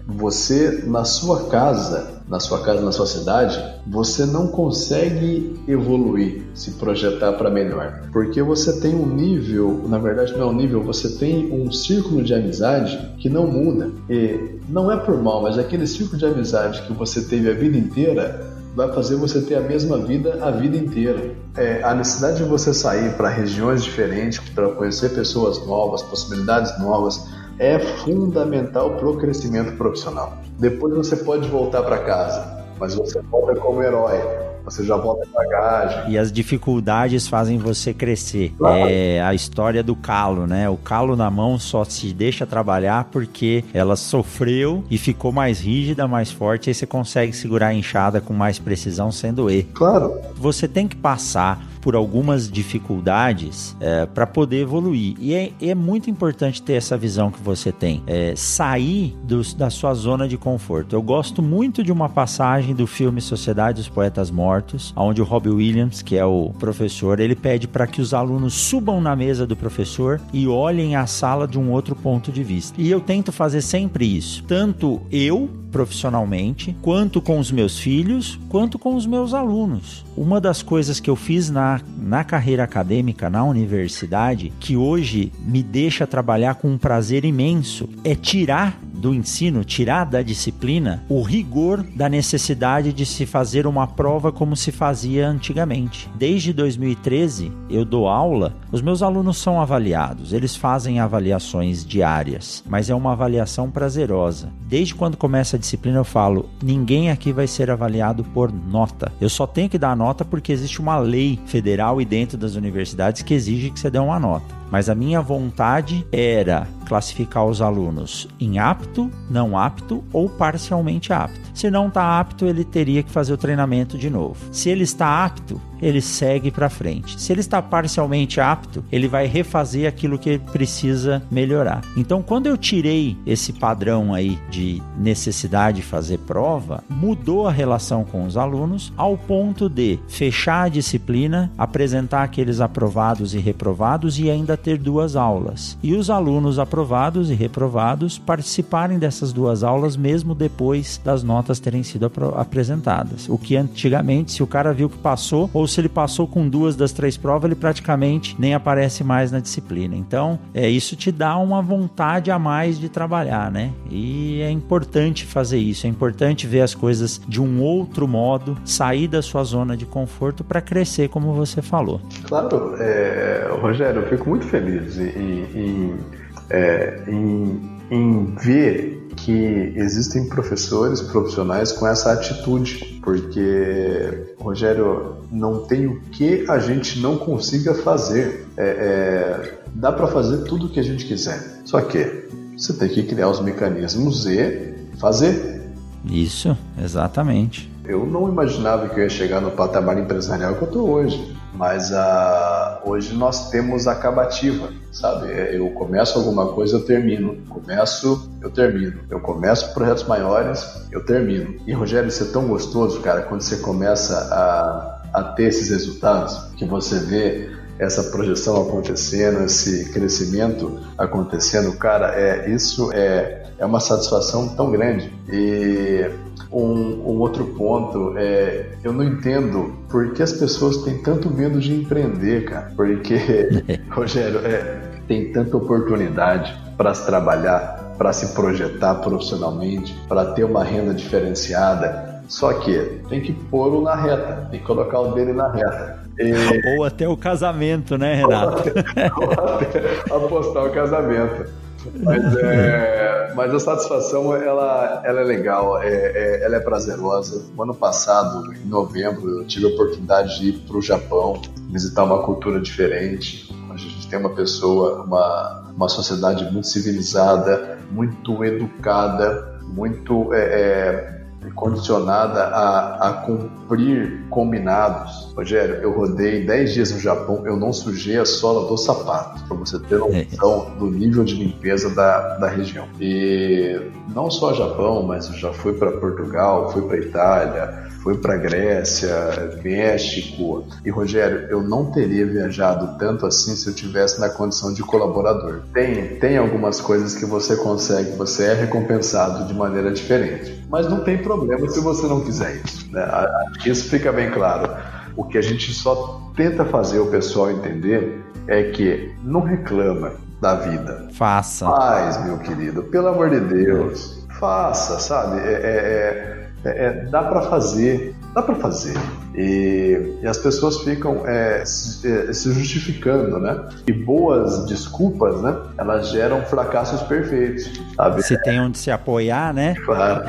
B: você na sua casa na sua casa, na sua cidade, você não consegue evoluir, se projetar para melhor. Porque você tem um nível, na verdade não é um nível, você tem um círculo de amizade que não muda. E não é por mal, mas aquele círculo de amizade que você teve a vida inteira vai fazer você ter a mesma vida a vida inteira. É, a necessidade de você sair para regiões diferentes, para conhecer pessoas novas, possibilidades novas, é fundamental para o crescimento profissional. Depois você pode voltar para casa, mas você volta como herói. Você já volta em bagagem.
A: E as dificuldades fazem você crescer. Claro. É a história do calo, né? O calo na mão só se deixa trabalhar porque ela sofreu e ficou mais rígida, mais forte. Aí você consegue segurar a enxada com mais precisão sem doer.
B: Claro.
A: Você tem que passar por algumas dificuldades é, para poder evoluir. E é, é, muito importante ter essa visão que você tem. É, sair do, da sua zona de conforto. Eu gosto muito de uma passagem do filme Sociedade dos Poetas Mortos, onde o Robbie Williams, que é o professor, ele pede para que os alunos subam na mesa do professor e olhem a sala de um outro ponto de vista. E eu tento fazer sempre isso. Tanto eu profissionalmente, quanto com os meus filhos, quanto com os meus alunos. Uma das coisas que eu fiz na, na carreira acadêmica, na universidade, que hoje me deixa trabalhar com um prazer imenso, é tirar do ensino, tirar da disciplina o rigor da necessidade de se fazer uma prova como se fazia antigamente. Desde 2013, eu dou aula, os meus alunos são avaliados, eles fazem avaliações diárias, mas é uma avaliação prazerosa. Desde quando começa a disciplina, eu falo: ninguém aqui vai ser avaliado por nota. Eu só tenho que dar nota porque existe uma lei federal e dentro das universidades que exige que você dê uma nota mas a minha vontade era classificar os alunos em apto, não apto ou parcialmente apto. Se não está apto, ele teria que fazer o treinamento de novo. Se ele está apto, ele segue para frente. Se ele está parcialmente apto, ele vai refazer aquilo que precisa melhorar. Então, quando eu tirei esse padrão aí de necessidade de fazer prova, mudou a relação com os alunos ao ponto de fechar a disciplina, apresentar aqueles aprovados e reprovados e ainda ter duas aulas. E os alunos aprovados e reprovados participarem dessas duas aulas mesmo depois das notas terem sido apresentadas. O que antigamente, se o cara viu que passou ou se ele passou com duas das três provas, ele praticamente nem aparece mais na disciplina. Então, é isso te dá uma vontade a mais de trabalhar, né? E é importante fazer isso, é importante ver as coisas de um outro modo, sair da sua zona de conforto para crescer, como você falou.
B: Claro, é, Rogério, eu fico muito feliz em, em, é, em, em ver que existem professores profissionais com essa atitude, porque, Rogério, não tem o que a gente não consiga fazer. É, é, dá para fazer tudo o que a gente quiser, só que você tem que criar os mecanismos e fazer.
A: Isso, exatamente.
B: Eu não imaginava que eu ia chegar no patamar empresarial que eu estou hoje. Mas uh, hoje nós temos acabativa, sabe? É, eu começo alguma coisa, eu termino. Começo, eu termino. Eu começo projetos maiores, eu termino. E Rogério, isso é tão gostoso, cara, quando você começa a, a ter esses resultados, que você vê essa projeção acontecendo, esse crescimento acontecendo, cara, é isso é, é uma satisfação tão grande. E um, um, outro ponto é eu não entendo por que as pessoas têm tanto medo de empreender, cara. Porque, Rogério, é, tem tanta oportunidade para se trabalhar, para se projetar profissionalmente, para ter uma renda diferenciada. Só que tem que pôr-o na reta, tem que colocar o dele na reta.
A: E... Ou até o casamento, né, Renato?
B: Ou até, ou até apostar o casamento. Mas, é, mas a satisfação ela, ela é legal, é, é, ela é prazerosa. No ano passado, em novembro, eu tive a oportunidade de ir para o Japão, visitar uma cultura diferente. A gente tem uma pessoa, uma, uma sociedade muito civilizada, muito educada, muito é, é condicionada a, a cumprir combinados. Rogério, eu rodei 10 dias no Japão, eu não sujei a sola do sapato, para você ter é. noção do nível de limpeza da, da região. E não só Japão, mas eu já fui para Portugal, fui para Itália, fui para Grécia, México. E Rogério, eu não teria viajado tanto assim se eu tivesse na condição de colaborador. Tem, tem algumas coisas que você consegue, você é recompensado de maneira diferente. Mas não tem problema se você não quiser isso. Né? Isso fica bem claro. O que a gente só tenta fazer o pessoal entender é que não reclama da vida.
A: Faça.
B: Faz, meu querido, pelo amor de Deus. Faça, sabe? é, é, é é, é, dá para fazer, dá para fazer. E, e, as pessoas ficam é, se, é, se, justificando, né? E boas desculpas, né? Elas geram fracassos perfeitos, sabe?
A: Se tem onde se apoiar, né?
B: Claro.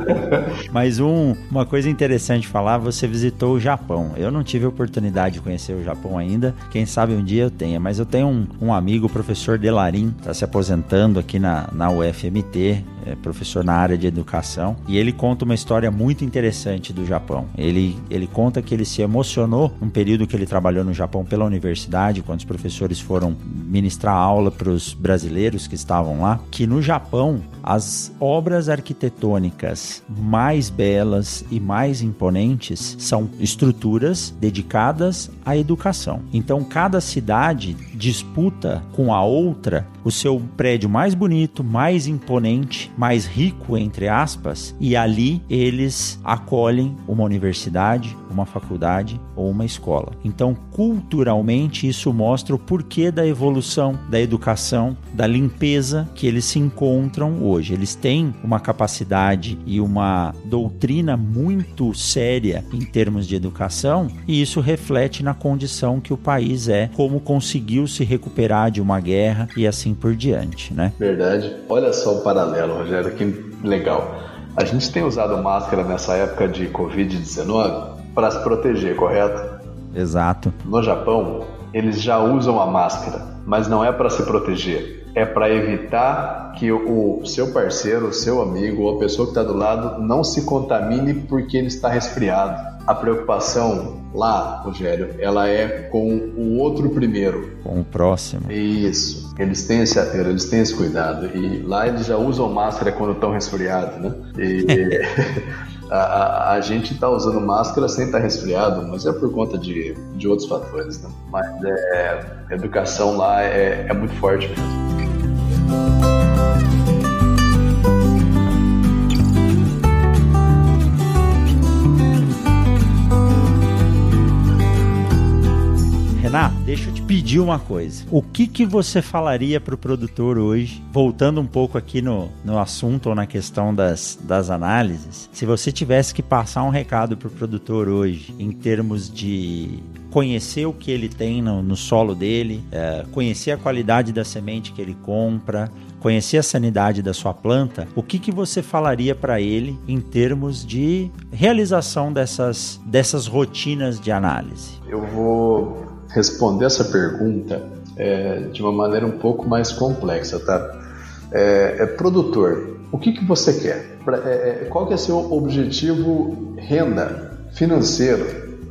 A: Mas um, uma coisa interessante falar, você visitou o Japão. Eu não tive a oportunidade de conhecer o Japão ainda. Quem sabe um dia eu tenha. Mas eu tenho um, um amigo, o professor Delarim, está se aposentando aqui na, na UFMT é professor na área de educação, e ele conta uma história muito interessante do Japão. Ele, ele conta que ele se emocionou num período que ele trabalhou no Japão pela universidade, quando os professores foram ministrar aula para os brasileiros que estavam lá, que no Japão as obras arquitetônicas mais belas e mais imponentes são estruturas dedicadas à educação. Então cada cidade disputa com a outra o seu prédio mais bonito, mais imponente, mais rico, entre aspas, e ali eles acolhem uma universidade, uma faculdade ou uma escola. Então, culturalmente, isso mostra o porquê da evolução, da educação, da limpeza que eles se encontram hoje. Eles têm uma capacidade e uma doutrina muito séria em termos de educação, e isso reflete na condição que o país é, como conseguiu se recuperar de uma guerra e assim por diante, né?
B: Verdade. Olha só o paralelo, Rogério, que legal. A gente tem usado máscara nessa época de Covid-19 para se proteger, correto?
A: Exato.
B: No Japão, eles já usam a máscara, mas não é para se proteger, é para evitar que o seu parceiro, o seu amigo ou a pessoa que está do lado não se contamine porque ele está resfriado. A preocupação lá, Rogério, ela é com o outro primeiro.
A: Com o próximo.
B: Isso. Eles têm esse apelo, eles têm esse cuidado. E lá eles já usam máscara quando estão resfriados, né? E a, a, a, gente está usando máscara sem estar tá resfriado, mas é por conta de, de outros fatores, né? Mas é, a educação lá é, é muito forte mesmo.
A: Renato, deixa eu te pedir uma coisa. O que que você falaria para o produtor hoje, voltando um pouco aqui no, no assunto ou na questão das, das análises, se você tivesse que passar um recado para o produtor hoje, em termos de conhecer o que ele tem no, no solo dele, é, conhecer a qualidade da semente que ele compra, conhecer a sanidade da sua planta, o que, que você falaria para ele em termos de realização dessas, dessas rotinas de análise?
B: Eu vou responder essa pergunta é, de uma maneira um pouco mais complexa, tá? É, é produtor, o que, que você quer? É, é, qual que é seu objetivo renda financeiro?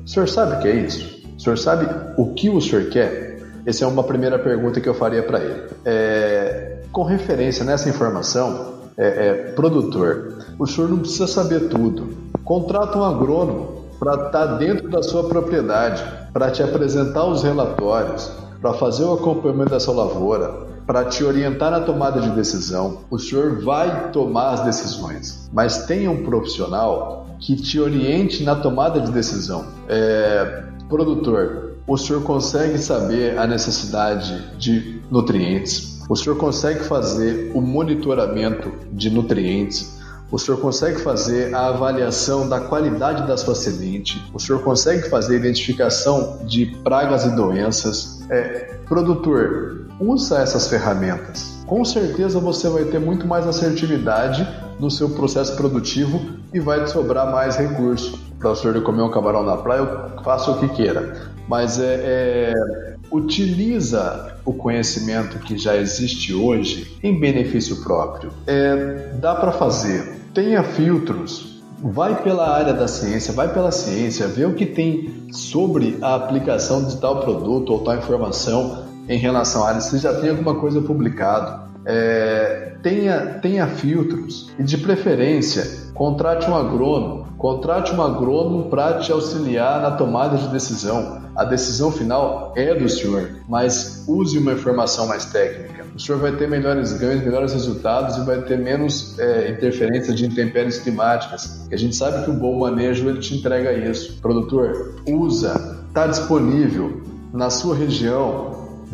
B: O senhor sabe o que é isso? O senhor sabe o que o senhor quer? Essa é uma primeira pergunta que eu faria para ele. É, com referência nessa informação, é, produtor, o senhor não precisa saber tudo. Contrata um agrônomo para estar tá dentro da sua propriedade, para te apresentar os relatórios, para fazer o acompanhamento dessa lavoura, para te orientar na tomada de decisão. O senhor vai tomar as decisões, mas tenha um profissional que te oriente na tomada de decisão. É, produtor, o senhor consegue saber a necessidade de nutrientes, o senhor consegue fazer o monitoramento de nutrientes, o senhor consegue fazer a avaliação da qualidade da sua semente, o senhor consegue fazer a identificação de pragas e doenças. É, produtor, usa essas ferramentas. Com certeza você vai ter muito mais assertividade no seu processo produtivo e vai te sobrar mais recurso. Para o senhor comer um camarão na praia, eu faço o que queira. Mas é, é utiliza o conhecimento que já existe hoje em benefício próprio. É, dá para fazer tenha filtros, vai pela área da ciência, vai pela ciência, vê o que tem sobre a aplicação de tal produto ou tal informação em relação à área, se já tem alguma coisa publicado. É, tenha, tenha filtros e, de preferência, contrate um agrônomo. Contrate um agrônomo para te auxiliar na tomada de decisão. A decisão final é do senhor, mas use uma informação mais técnica. O senhor vai ter melhores ganhos, melhores resultados e vai ter menos é, interferência de intempéries climáticas. E a gente sabe que o bom manejo ele te entrega isso. Produtor, usa, está disponível na sua região,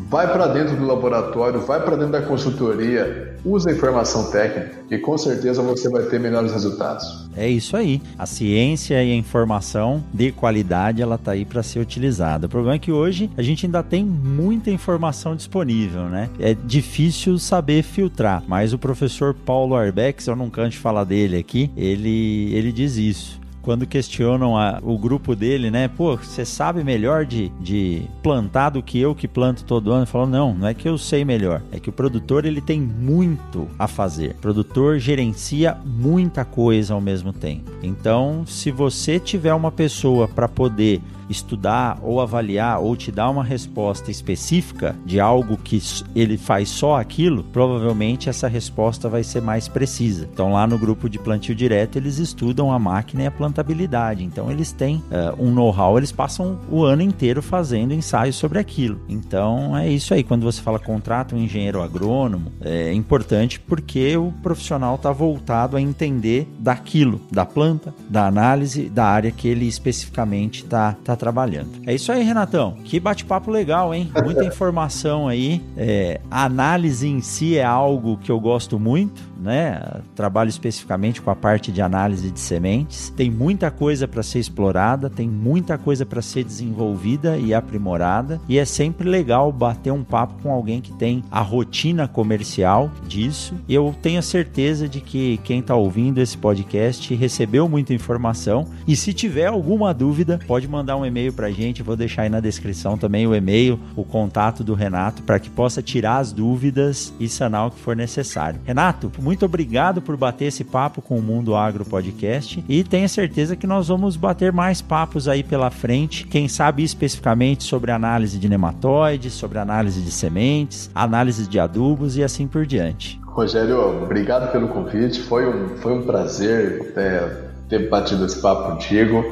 B: vai para dentro do laboratório, vai para dentro da consultoria, usa a informação técnica e com certeza você vai ter melhores resultados.
A: É isso aí. A ciência e a informação de qualidade ela tá aí para ser utilizada. O problema é que hoje a gente ainda tem muita informação disponível, né? É difícil saber filtrar, mas o professor Paulo Arbex, eu não canso de falar dele aqui, ele ele diz isso quando questionam a, o grupo dele, né? Pô, você sabe melhor de, de plantar do que eu que planto todo ano? Falou, não, não é que eu sei melhor, é que o produtor ele tem muito a fazer. O produtor gerencia muita coisa ao mesmo tempo. Então, se você tiver uma pessoa para poder estudar ou avaliar ou te dar uma resposta específica de algo que ele faz só aquilo, provavelmente essa resposta vai ser mais precisa. Então, lá no grupo de plantio direto, eles estudam a máquina e a plantabilidade. Então, eles têm uh, um know-how, eles passam o ano inteiro fazendo ensaios sobre aquilo. Então, é isso aí. Quando você fala contrata um engenheiro agrônomo, é importante porque o profissional está voltado a entender daquilo, da planta, da análise, da área que ele especificamente está tá trabalhando. É isso aí, Renatão. Que bate-papo legal, hein? Muita informação aí. É, a análise em si é algo que eu gosto muito né? Trabalho especificamente com a parte de análise de sementes. Tem muita coisa para ser explorada, tem muita coisa para ser desenvolvida e aprimorada, e é sempre legal bater um papo com alguém que tem a rotina comercial disso. Eu tenho certeza de que quem está ouvindo esse podcast recebeu muita informação. E se tiver alguma dúvida, pode mandar um e-mail para a gente. Vou deixar aí na descrição também o e-mail, o contato do Renato, para que possa tirar as dúvidas e sanar o que for necessário. Renato, muito obrigado por bater esse papo com o Mundo Agro Podcast e tenha certeza que nós vamos bater mais papos aí pela frente, quem sabe especificamente sobre análise de nematóides, sobre análise de sementes, análise de adubos e assim por diante.
B: Rogério, obrigado pelo convite, foi um, foi um prazer ter, ter batido esse papo contigo.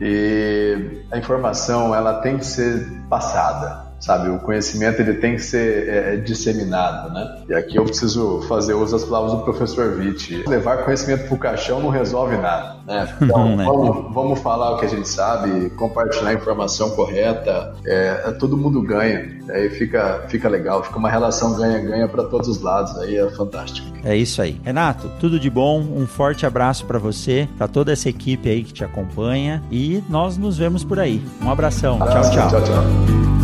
B: E a informação ela tem que ser passada sabe? O conhecimento ele tem que ser é, é, disseminado, né? E aqui eu preciso fazer uso das palavras do professor Witt. Levar conhecimento para o caixão não resolve nada, né? Então, né? vamos, vamos, falar o que a gente sabe, compartilhar a informação correta, é, é todo mundo ganha, aí fica, fica legal, fica uma relação ganha-ganha para todos os lados, aí é fantástico.
A: É isso aí. Renato, tudo de bom, um forte abraço para você, para toda essa equipe aí que te acompanha e nós nos vemos por aí. Um abração. Abraço, tchau, tchau. tchau, tchau.